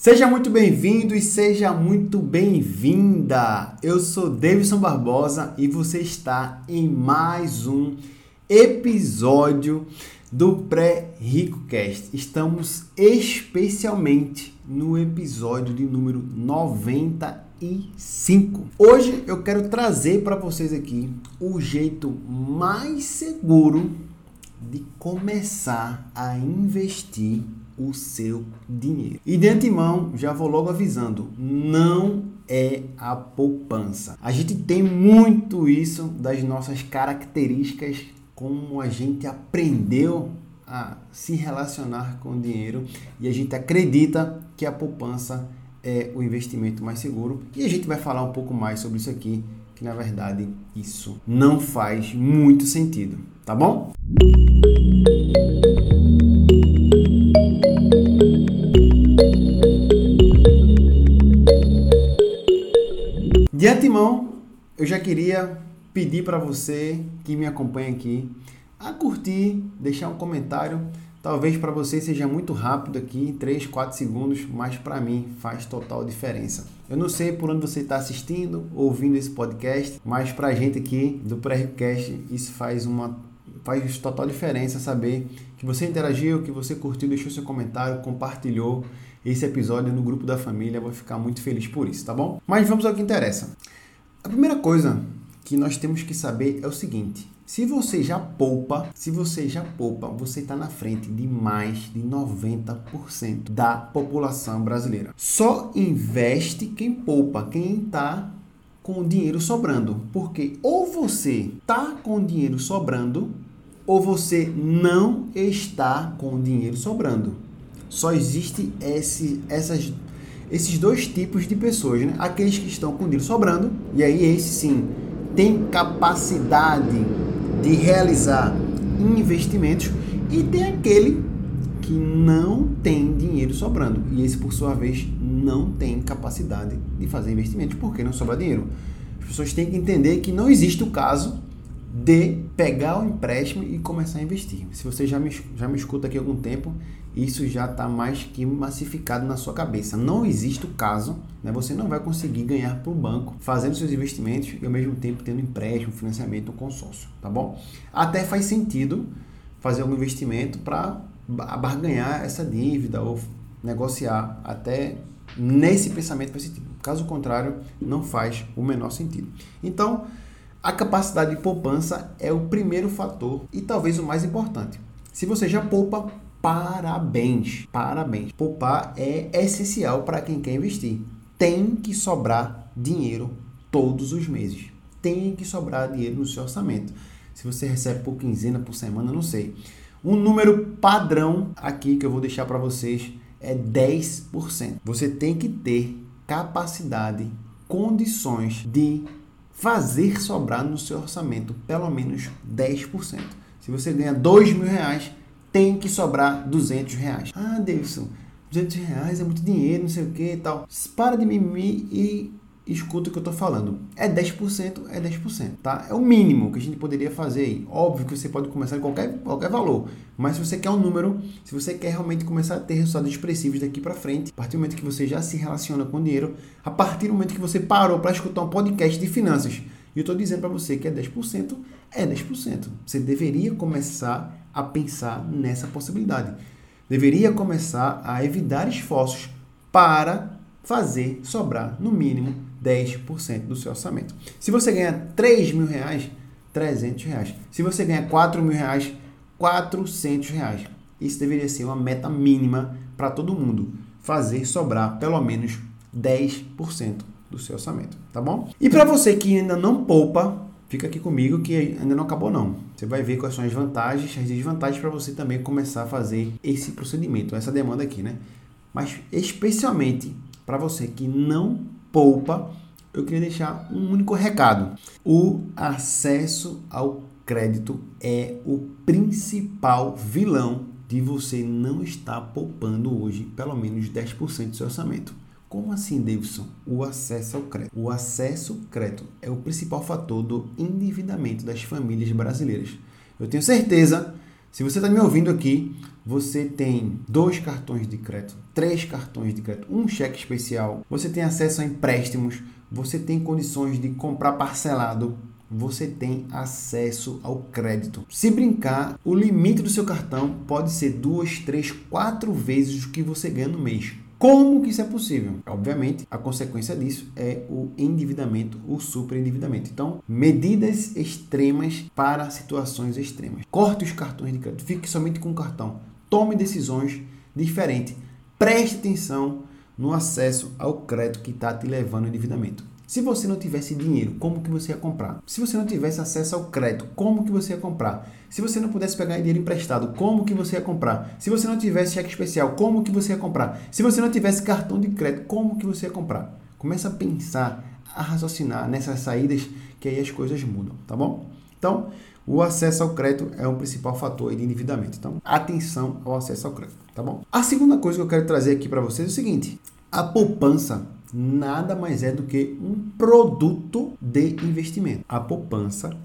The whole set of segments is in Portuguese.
Seja muito bem-vindo e seja muito bem-vinda. Eu sou Davidson Barbosa e você está em mais um episódio do Pré-Rico Cast. Estamos especialmente no episódio de número 95. Hoje eu quero trazer para vocês aqui o jeito mais seguro de começar a investir o seu dinheiro. E de antemão, já vou logo avisando, não é a poupança. A gente tem muito isso das nossas características, como a gente aprendeu a se relacionar com o dinheiro e a gente acredita que a poupança é o investimento mais seguro. E a gente vai falar um pouco mais sobre isso aqui, que na verdade isso não faz muito sentido, tá bom? Eu já queria pedir para você que me acompanha aqui a curtir, deixar um comentário. Talvez para você seja muito rápido aqui, 3, 4 segundos, mas para mim faz total diferença. Eu não sei por onde você está assistindo, ouvindo esse podcast, mas para a gente aqui do Pré-Cast isso faz uma faz total diferença saber que você interagiu, que você curtiu, deixou seu comentário, compartilhou esse episódio no grupo da família. Eu vou ficar muito feliz por isso, tá bom? Mas vamos ao que interessa. A primeira coisa que nós temos que saber é o seguinte: se você já poupa, se você já poupa, você está na frente de mais de 90% da população brasileira. Só investe quem poupa, quem está com dinheiro sobrando, porque ou você tá com dinheiro sobrando ou você não está com dinheiro sobrando. Só existe esse, essas, esses dois tipos de pessoas, né? Aqueles que estão com dinheiro sobrando, e aí esse sim tem capacidade de realizar investimentos, e tem aquele que não tem dinheiro sobrando, e esse por sua vez não tem capacidade de fazer investimentos porque não sobra dinheiro. As pessoas têm que entender que não existe o caso de pegar o empréstimo e começar a investir. Se você já me, já me escuta aqui há algum tempo, isso já está mais que massificado na sua cabeça. Não existe o caso, né? você não vai conseguir ganhar para o banco fazendo seus investimentos e ao mesmo tempo tendo empréstimo, financiamento, consórcio, tá bom? Até faz sentido fazer algum investimento para barganhar essa dívida ou negociar até nesse pensamento faz sentido. Caso contrário, não faz o menor sentido. Então, a capacidade de poupança é o primeiro fator e talvez o mais importante. Se você já poupa, parabéns, parabéns. Poupar é essencial para quem quer investir. Tem que sobrar dinheiro todos os meses. Tem que sobrar dinheiro no seu orçamento. Se você recebe por quinzena, por semana, não sei. Um número padrão aqui que eu vou deixar para vocês é 10%. Você tem que ter capacidade, condições de fazer sobrar no seu orçamento pelo menos 10%. Se você ganha 2 mil reais, tem que sobrar 200 reais. Ah, Davidson, 200 reais é muito dinheiro, não sei o que e tal. Para de mimimi e escuta o que eu estou falando. É 10%, é 10%, tá? É o mínimo que a gente poderia fazer aí. Óbvio que você pode começar em qualquer, qualquer valor, mas se você quer um número, se você quer realmente começar a ter resultados expressivos daqui para frente, a partir do momento que você já se relaciona com dinheiro, a partir do momento que você parou para escutar um podcast de finanças, e eu estou dizendo para você que é 10%, é 10%. Você deveria começar a pensar nessa possibilidade. Deveria começar a evitar esforços para fazer sobrar no mínimo 10% do seu orçamento. Se você ganha 3 mil reais, 300 reais. Se você ganha 4 mil reais, 400 reais. Isso deveria ser uma meta mínima para todo mundo. Fazer sobrar pelo menos 10% do seu orçamento, tá bom? E para você que ainda não poupa, fica aqui comigo que ainda não acabou não. Você vai ver quais são as vantagens, as desvantagens para você também começar a fazer esse procedimento, essa demanda aqui, né? Mas especialmente para você que não poupa, eu queria deixar um único recado. O acesso ao crédito é o principal vilão de você não estar poupando hoje pelo menos 10% do seu orçamento. Como assim, Davidson? O acesso ao crédito. O acesso ao crédito é o principal fator do endividamento das famílias brasileiras. Eu tenho certeza, Se você está me ouvindo aqui, você tem dois cartões de crédito, três cartões de crédito, um cheque especial, você tem acesso a empréstimos, você tem condições de comprar parcelado, você tem acesso ao crédito. Se brincar, o limite do seu cartão pode ser duas, três, quatro vezes o que você ganha no mês. Como que isso é possível? Obviamente, a consequência disso é o endividamento, o superendividamento. Então, medidas extremas para situações extremas. Corte os cartões de crédito, fique somente com o cartão. Tome decisões diferentes. Preste atenção no acesso ao crédito que está te levando ao endividamento. Se você não tivesse dinheiro, como que você ia comprar? Se você não tivesse acesso ao crédito, como que você ia comprar? Se você não pudesse pegar dinheiro emprestado, como que você ia comprar? Se você não tivesse cheque especial, como que você ia comprar? Se você não tivesse cartão de crédito, como que você ia comprar? Começa a pensar, a raciocinar nessas saídas que aí as coisas mudam, tá bom? Então, o acesso ao crédito é o principal fator de endividamento. Então, atenção ao acesso ao crédito, tá bom? A segunda coisa que eu quero trazer aqui para vocês é o seguinte: a poupança nada mais é do que um produto de investimento. A poupança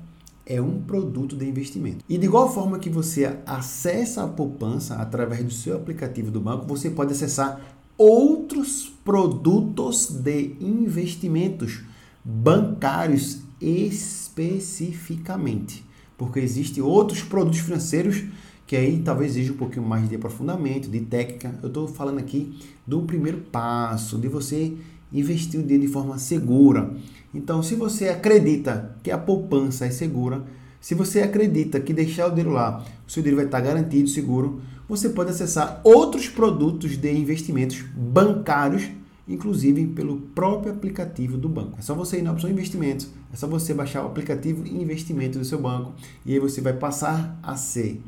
é um produto de investimento. E de igual forma que você acessa a poupança através do seu aplicativo do banco, você pode acessar outros produtos de investimentos bancários especificamente, porque existem outros produtos financeiros que aí talvez exija um pouquinho mais de aprofundamento, de técnica. Eu estou falando aqui do primeiro passo, de você investir o dinheiro de forma segura. Então, se você acredita que a poupança é segura, se você acredita que deixar o dinheiro lá, o seu dinheiro vai estar garantido, seguro, você pode acessar outros produtos de investimentos bancários, inclusive pelo próprio aplicativo do banco. É só você ir na opção investimentos, é só você baixar o aplicativo investimento do seu banco e aí você vai passar a ser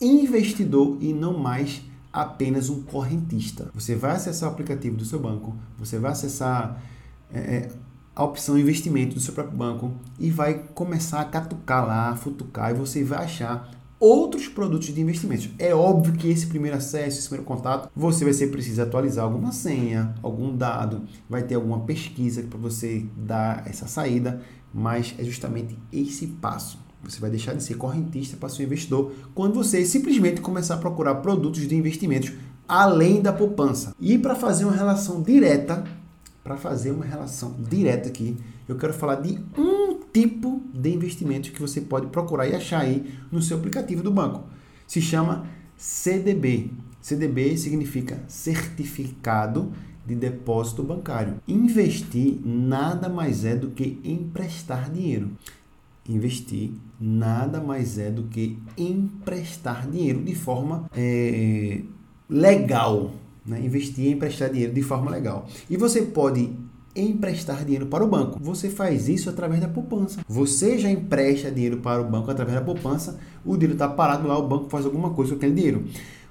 investidor e não mais apenas um correntista. Você vai acessar o aplicativo do seu banco, você vai acessar é, é, a opção investimento do seu próprio banco e vai começar a catucar lá, futucar e você vai achar outros produtos de investimentos. É óbvio que esse primeiro acesso, esse primeiro contato, você vai ser preciso atualizar alguma senha, algum dado, vai ter alguma pesquisa para você dar essa saída, mas é justamente esse passo. Você vai deixar de ser correntista para ser investidor quando você simplesmente começar a procurar produtos de investimentos além da poupança. E para fazer uma relação direta, para fazer uma relação direta aqui, eu quero falar de um tipo de investimento que você pode procurar e achar aí no seu aplicativo do banco. Se chama CDB. CDB significa Certificado de Depósito Bancário. Investir nada mais é do que emprestar dinheiro investir nada mais é do que emprestar dinheiro de forma é, legal. Né? Investir e emprestar dinheiro de forma legal. E você pode emprestar dinheiro para o banco. Você faz isso através da poupança. Você já empresta dinheiro para o banco através da poupança, o dinheiro está parado lá, o banco faz alguma coisa com aquele dinheiro.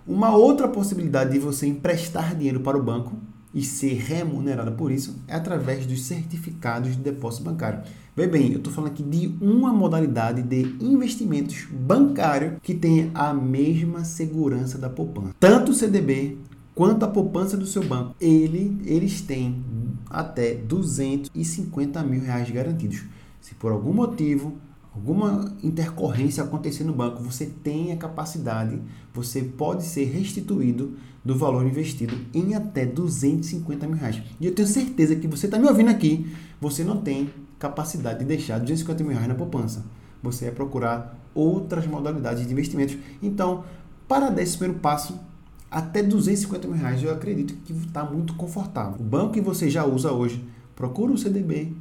Uma outra possibilidade de você emprestar dinheiro para o banco e ser remunerado por isso é através dos certificados de depósito bancário. Vê bem, eu estou falando aqui de uma modalidade de investimentos bancário que tem a mesma segurança da poupança. Tanto o CDB quanto a poupança do seu banco, ele, eles têm até 250 mil reais garantidos. Se por algum motivo alguma intercorrência acontecer no banco, você tem a capacidade, você pode ser restituído do valor investido em até 250 mil reais. E eu tenho certeza que você está me ouvindo aqui, você não tem capacidade de deixar 250 mil reais na poupança. Você vai procurar outras modalidades de investimentos. Então, para dar esse primeiro passo, até 250 mil reais eu acredito que está muito confortável. O banco que você já usa hoje, procura o CDB,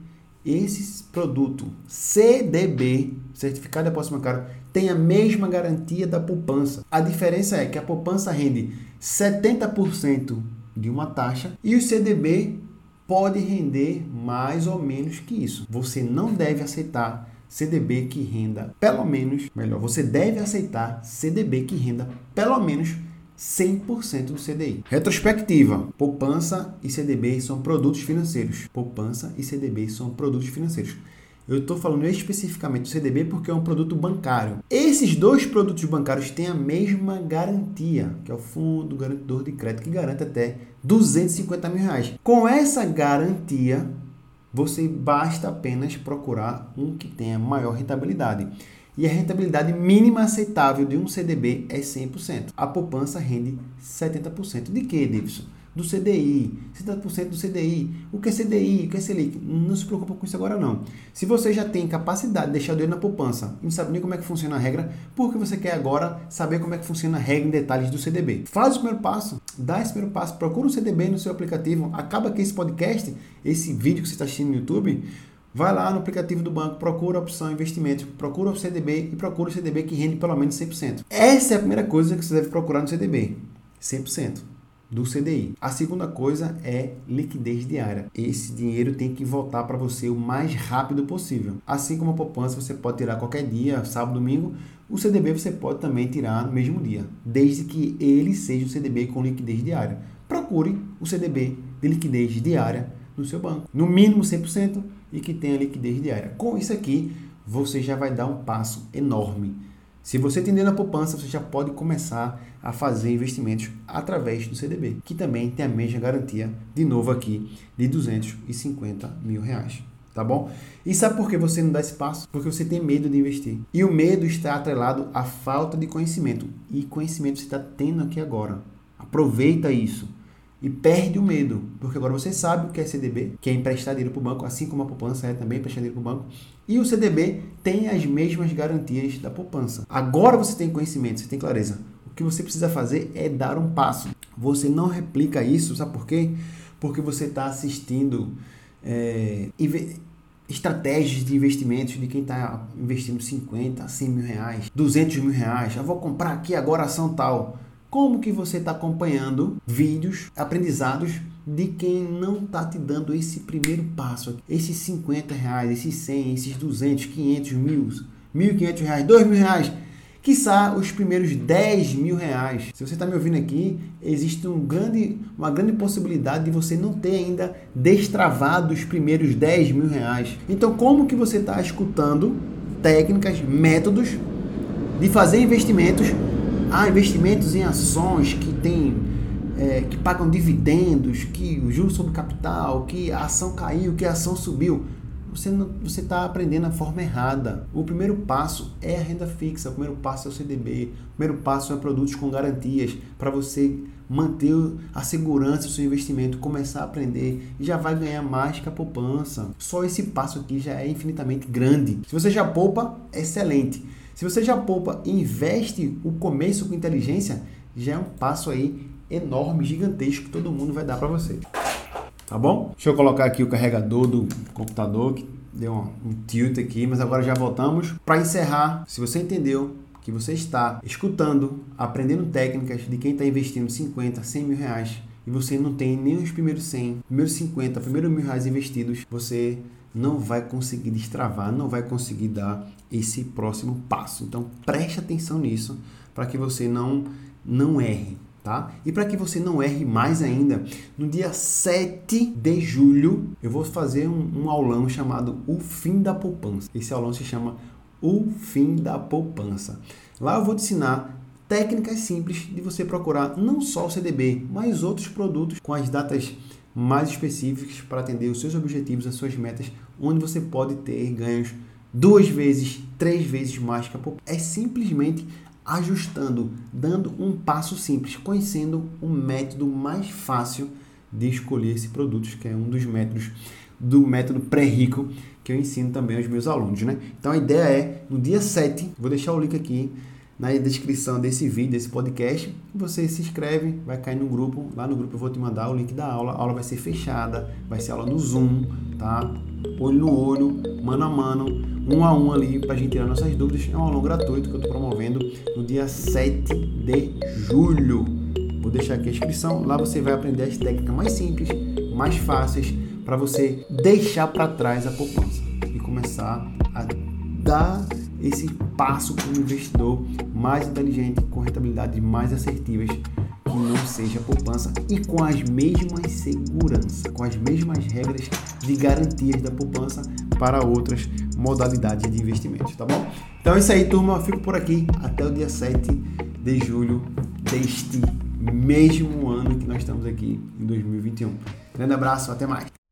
esse produto CDB, Certificado de Depósito Bancário, tem a mesma garantia da poupança. A diferença é que a poupança rende 70% de uma taxa e o CDB pode render mais ou menos que isso. Você não deve aceitar CDB que renda pelo menos, melhor, você deve aceitar CDB que renda pelo menos 100% do CDI. Retrospectiva: poupança e CDB são produtos financeiros. Poupança e CDB são produtos financeiros. Eu estou falando especificamente do CDB porque é um produto bancário. Esses dois produtos bancários têm a mesma garantia, que é o Fundo Garantidor de Crédito, que garante até 250 mil reais. Com essa garantia, você basta apenas procurar um que tenha maior rentabilidade. E a rentabilidade mínima aceitável de um CDB é 100%. A poupança rende 70%. De que, Davidson? Do CDI, 70% do CDI. O que é CDI? O que é Selic? Não se preocupa com isso agora não. Se você já tem capacidade de deixar o dinheiro na poupança e não sabe nem como é que funciona a regra, por que você quer agora saber como é que funciona a regra em detalhes do CDB? Faz o primeiro passo, dá esse primeiro passo, procura o CDB no seu aplicativo, acaba aqui esse podcast, esse vídeo que você está assistindo no YouTube, Vai lá no aplicativo do banco, procura a opção investimento, procura o CDB e procura o CDB que rende pelo menos 100%. Essa é a primeira coisa que você deve procurar no CDB. 100% do CDI. A segunda coisa é liquidez diária. Esse dinheiro tem que voltar para você o mais rápido possível. Assim como a poupança você pode tirar qualquer dia, sábado, domingo, o CDB você pode também tirar no mesmo dia, desde que ele seja o CDB com liquidez diária. Procure o CDB de liquidez diária no seu banco. No mínimo 100% e que tenha liquidez diária. Com isso aqui, você já vai dar um passo enorme. Se você tem dinheiro na poupança, você já pode começar a fazer investimentos através do CDB, que também tem a mesma garantia, de novo aqui, de 250 mil reais. Tá bom? E sabe por que você não dá esse passo? Porque você tem medo de investir. E o medo está atrelado à falta de conhecimento. E conhecimento você está tendo aqui agora. Aproveita isso e perde o medo, porque agora você sabe o que é CDB, que é emprestar dinheiro para o banco, assim como a poupança é também emprestar dinheiro para o banco, e o CDB tem as mesmas garantias da poupança. Agora você tem conhecimento, você tem clareza. O que você precisa fazer é dar um passo. Você não replica isso, sabe por quê? Porque você está assistindo é, estratégias de investimentos de quem está investindo 50, 100 mil reais, 200 mil reais. Eu vou comprar aqui agora ação tal como que você está acompanhando vídeos, aprendizados de quem não está te dando esse primeiro passo, esses 50 reais, esses 100, esses 200, 500, mil, 1.500 reais, 2 mil reais, quiçá os primeiros 10 mil reais. Se você está me ouvindo aqui, existe um grande, uma grande possibilidade de você não ter ainda destravado os primeiros 10 mil reais. Então, como que você está escutando técnicas, métodos de fazer investimentos há investimentos em ações que têm é, que pagam dividendos, que o juros sobre capital, que a ação caiu, que a ação subiu. Você está aprendendo a forma errada. O primeiro passo é a renda fixa, o primeiro passo é o CDB, o primeiro passo é produtos com garantias para você manter a segurança do seu investimento, começar a aprender e já vai ganhar mais que a poupança. Só esse passo aqui já é infinitamente grande. Se você já poupa, excelente. Se você já poupa e investe o começo com inteligência, já é um passo aí enorme, gigantesco que todo mundo vai dar para você. Tá bom? Deixa eu colocar aqui o carregador do computador que deu um, tilt aqui, mas agora já voltamos. Para encerrar, se você entendeu que você está escutando, aprendendo técnicas de quem está investindo 50, 100 mil reais e você não tem nem os primeiros 100, primeiros 50, primeiros mil reais investidos, você não vai conseguir destravar, não vai conseguir dar esse próximo passo. Então preste atenção nisso para que você não não erre, tá? E para que você não erre mais ainda, no dia 7 de julho eu vou fazer um, um aulão chamado O Fim da Poupança. Esse aulão se chama O Fim da Poupança. Lá eu vou te ensinar técnicas simples de você procurar não só o CDB, mas outros produtos com as datas mais específicas para atender os seus objetivos, as suas metas, onde você pode ter ganhos duas vezes, três vezes mais que a poupança. É simplesmente ajustando, dando um passo simples, conhecendo o método mais fácil de escolher esse produto, que é um dos métodos do método pré-rico que eu ensino também aos meus alunos, né? Então a ideia é, no dia 7, vou deixar o link aqui na descrição desse vídeo, desse podcast. Você se inscreve, vai cair no grupo. Lá no grupo eu vou te mandar o link da aula. A aula vai ser fechada, vai ser aula no Zoom, tá? Olho no olho, mano a mano, um a um ali para a gente tirar nossas dúvidas. É um aulão gratuito que eu estou promovendo no dia 7 de julho. Vou deixar aqui a inscrição. Lá você vai aprender as técnicas mais simples, mais fáceis para você deixar para trás a poupança e começar a dar esse passo como investidor mais inteligente, com rentabilidades mais assertivas, que não seja poupança e com as mesmas seguranças, com as mesmas regras de garantias da poupança para outras modalidades de investimentos, tá bom? Então é isso aí, turma. Fico por aqui até o dia 7 de julho deste mesmo ano que nós estamos aqui em 2021. Grande abraço, até mais.